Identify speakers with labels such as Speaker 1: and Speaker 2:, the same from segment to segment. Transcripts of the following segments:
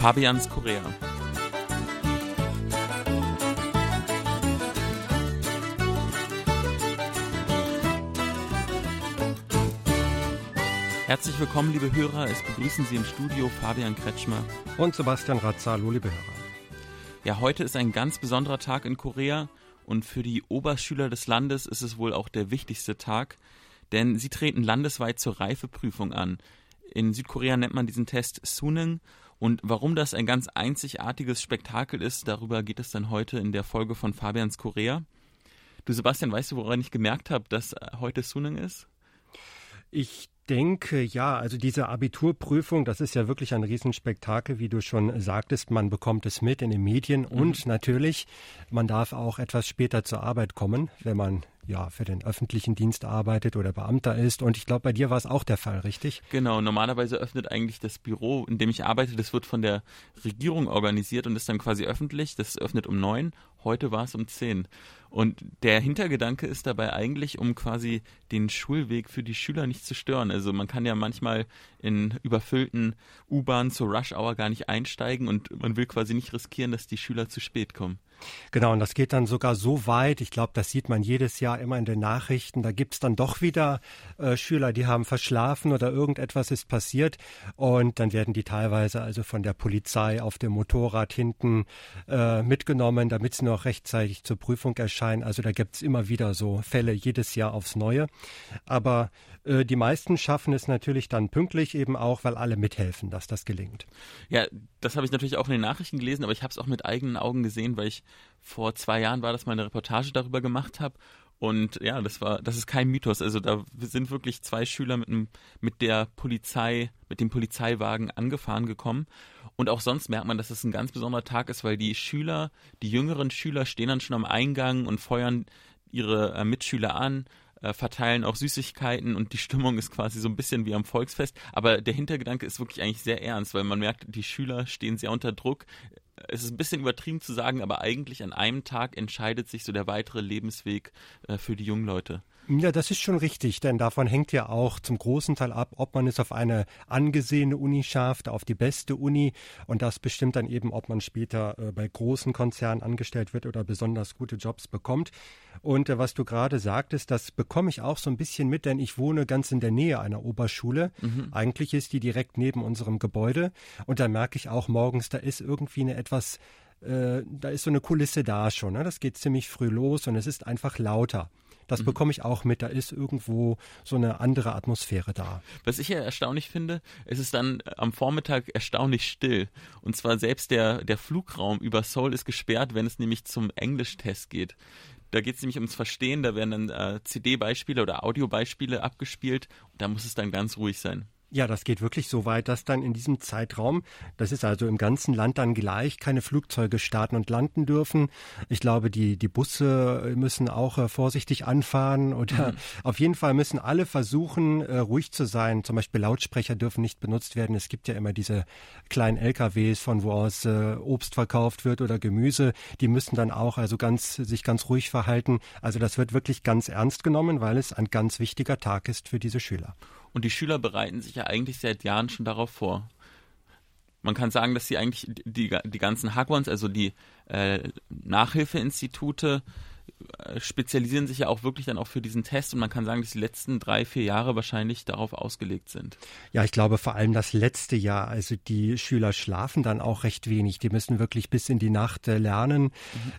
Speaker 1: Fabians Korea. Herzlich willkommen, liebe Hörer. Es begrüßen Sie im Studio Fabian Kretschmer
Speaker 2: und Sebastian Razzalo, liebe Hörer.
Speaker 1: Ja, heute ist ein ganz besonderer Tag in Korea und für die Oberschüler des Landes ist es wohl auch der wichtigste Tag, denn sie treten landesweit zur Reifeprüfung an. In Südkorea nennt man diesen Test Suning und warum das ein ganz einzigartiges Spektakel ist, darüber geht es dann heute in der Folge von Fabians Korea. Du Sebastian, weißt du, woran ich gemerkt habe, dass heute Suning ist?
Speaker 2: Ich denke, ja, also diese Abiturprüfung, das ist ja wirklich ein Riesenspektakel, wie du schon sagtest. Man bekommt es mit in den Medien mhm. und natürlich, man darf auch etwas später zur Arbeit kommen, wenn man ja für den öffentlichen Dienst arbeitet oder Beamter ist. Und ich glaube, bei dir war es auch der Fall, richtig?
Speaker 1: Genau, normalerweise öffnet eigentlich das Büro, in dem ich arbeite, das wird von der Regierung organisiert und ist dann quasi öffentlich. Das öffnet um neun. Heute war es um zehn. Und der Hintergedanke ist dabei eigentlich, um quasi den Schulweg für die Schüler nicht zu stören. Also man kann ja manchmal in überfüllten U-Bahnen zur Rush-Hour gar nicht einsteigen und man will quasi nicht riskieren, dass die Schüler zu spät kommen.
Speaker 2: Genau, und das geht dann sogar so weit, ich glaube, das sieht man jedes Jahr immer in den Nachrichten, da gibt es dann doch wieder äh, Schüler, die haben verschlafen oder irgendetwas ist passiert und dann werden die teilweise also von der Polizei auf dem Motorrad hinten äh, mitgenommen, damit sie noch rechtzeitig zur Prüfung erscheinen. Also da gibt es immer wieder so Fälle jedes Jahr aufs Neue. Aber äh, die meisten schaffen es natürlich dann pünktlich eben auch, weil alle mithelfen, dass das gelingt.
Speaker 1: Ja, das habe ich natürlich auch in den Nachrichten gelesen, aber ich habe es auch mit eigenen Augen gesehen, weil ich vor zwei Jahren war, dass mal eine Reportage darüber gemacht habe. Und ja, das war, das ist kein Mythos. Also da sind wirklich zwei Schüler mit, dem, mit der Polizei, mit dem Polizeiwagen angefahren gekommen. Und auch sonst merkt man, dass es ein ganz besonderer Tag ist, weil die Schüler, die jüngeren Schüler stehen dann schon am Eingang und feuern ihre äh, Mitschüler an äh, verteilen auch Süßigkeiten und die Stimmung ist quasi so ein bisschen wie am Volksfest. Aber der Hintergedanke ist wirklich eigentlich sehr ernst, weil man merkt, die Schüler stehen sehr unter Druck. Es ist ein bisschen übertrieben zu sagen, aber eigentlich an einem Tag entscheidet sich so der weitere Lebensweg äh, für die jungen Leute.
Speaker 2: Ja, das ist schon richtig, denn davon hängt ja auch zum großen Teil ab, ob man es auf eine angesehene Uni schafft, auf die beste Uni. Und das bestimmt dann eben, ob man später äh, bei großen Konzernen angestellt wird oder besonders gute Jobs bekommt. Und äh, was du gerade sagtest, das bekomme ich auch so ein bisschen mit, denn ich wohne ganz in der Nähe einer Oberschule. Mhm. Eigentlich ist die direkt neben unserem Gebäude. Und da merke ich auch morgens, da ist irgendwie eine etwas äh, da ist so eine Kulisse da schon. Ne? Das geht ziemlich früh los und es ist einfach lauter. Das mhm. bekomme ich auch mit. Da ist irgendwo so eine andere Atmosphäre da.
Speaker 1: Was ich ja erstaunlich finde, es ist dann am Vormittag erstaunlich still. Und zwar selbst der, der Flugraum über Seoul ist gesperrt, wenn es nämlich zum Englischtest geht. Da geht es nämlich ums Verstehen, da werden dann äh, CD-Beispiele oder Audiobeispiele abgespielt und da muss es dann ganz ruhig sein.
Speaker 2: Ja, das geht wirklich so weit, dass dann in diesem Zeitraum, das ist also im ganzen Land dann gleich, keine Flugzeuge starten und landen dürfen. Ich glaube, die, die Busse müssen auch äh, vorsichtig anfahren oder mhm. auf jeden Fall müssen alle versuchen, äh, ruhig zu sein. Zum Beispiel Lautsprecher dürfen nicht benutzt werden. Es gibt ja immer diese kleinen LKWs, von wo aus äh, Obst verkauft wird oder Gemüse. Die müssen dann auch also ganz, sich ganz ruhig verhalten. Also das wird wirklich ganz ernst genommen, weil es ein ganz wichtiger Tag ist für diese Schüler.
Speaker 1: Und die Schüler bereiten sich ja eigentlich seit Jahren schon darauf vor. Man kann sagen, dass sie eigentlich die, die ganzen Hagwons, also die äh, Nachhilfeinstitute, spezialisieren sich ja auch wirklich dann auch für diesen Test und man kann sagen, dass die letzten drei, vier Jahre wahrscheinlich darauf ausgelegt sind.
Speaker 2: Ja, ich glaube vor allem das letzte Jahr. Also die Schüler schlafen dann auch recht wenig. Die müssen wirklich bis in die Nacht äh, lernen.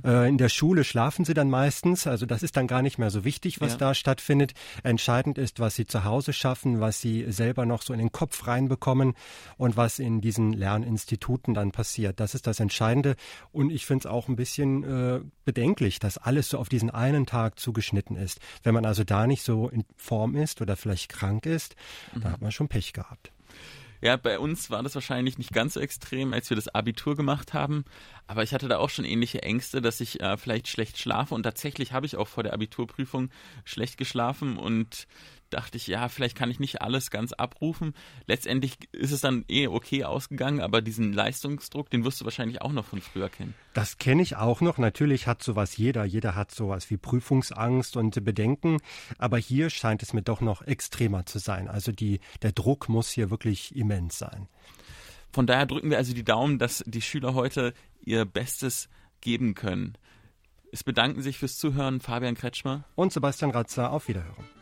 Speaker 2: Mhm. Äh, in der Schule schlafen sie dann meistens. Also das ist dann gar nicht mehr so wichtig, was ja. da stattfindet. Entscheidend ist, was sie zu Hause schaffen, was sie selber noch so in den Kopf reinbekommen und was in diesen Lerninstituten dann passiert. Das ist das Entscheidende. Und ich finde es auch ein bisschen äh, bedenklich, dass alles so auf diesen einen Tag zugeschnitten ist. Wenn man also da nicht so in Form ist oder vielleicht krank ist, mhm. da hat man schon Pech gehabt.
Speaker 1: Ja, bei uns war das wahrscheinlich nicht ganz so extrem, als wir das Abitur gemacht haben. Aber ich hatte da auch schon ähnliche Ängste, dass ich äh, vielleicht schlecht schlafe. Und tatsächlich habe ich auch vor der Abiturprüfung schlecht geschlafen. Und dachte ich, ja, vielleicht kann ich nicht alles ganz abrufen. Letztendlich ist es dann eh okay ausgegangen, aber diesen Leistungsdruck, den wirst du wahrscheinlich auch noch von früher kennen.
Speaker 2: Das kenne ich auch noch. Natürlich hat sowas jeder. Jeder hat sowas wie Prüfungsangst und Bedenken. Aber hier scheint es mir doch noch extremer zu sein. Also die, der Druck muss hier wirklich immens sein.
Speaker 1: von daher drücken wir also die Daumen, dass die Schüler heute ihr Bestes geben können. Es bedanken sich fürs Zuhören Fabian Kretschmer
Speaker 2: und Sebastian Ratzer. Auf Wiederhören.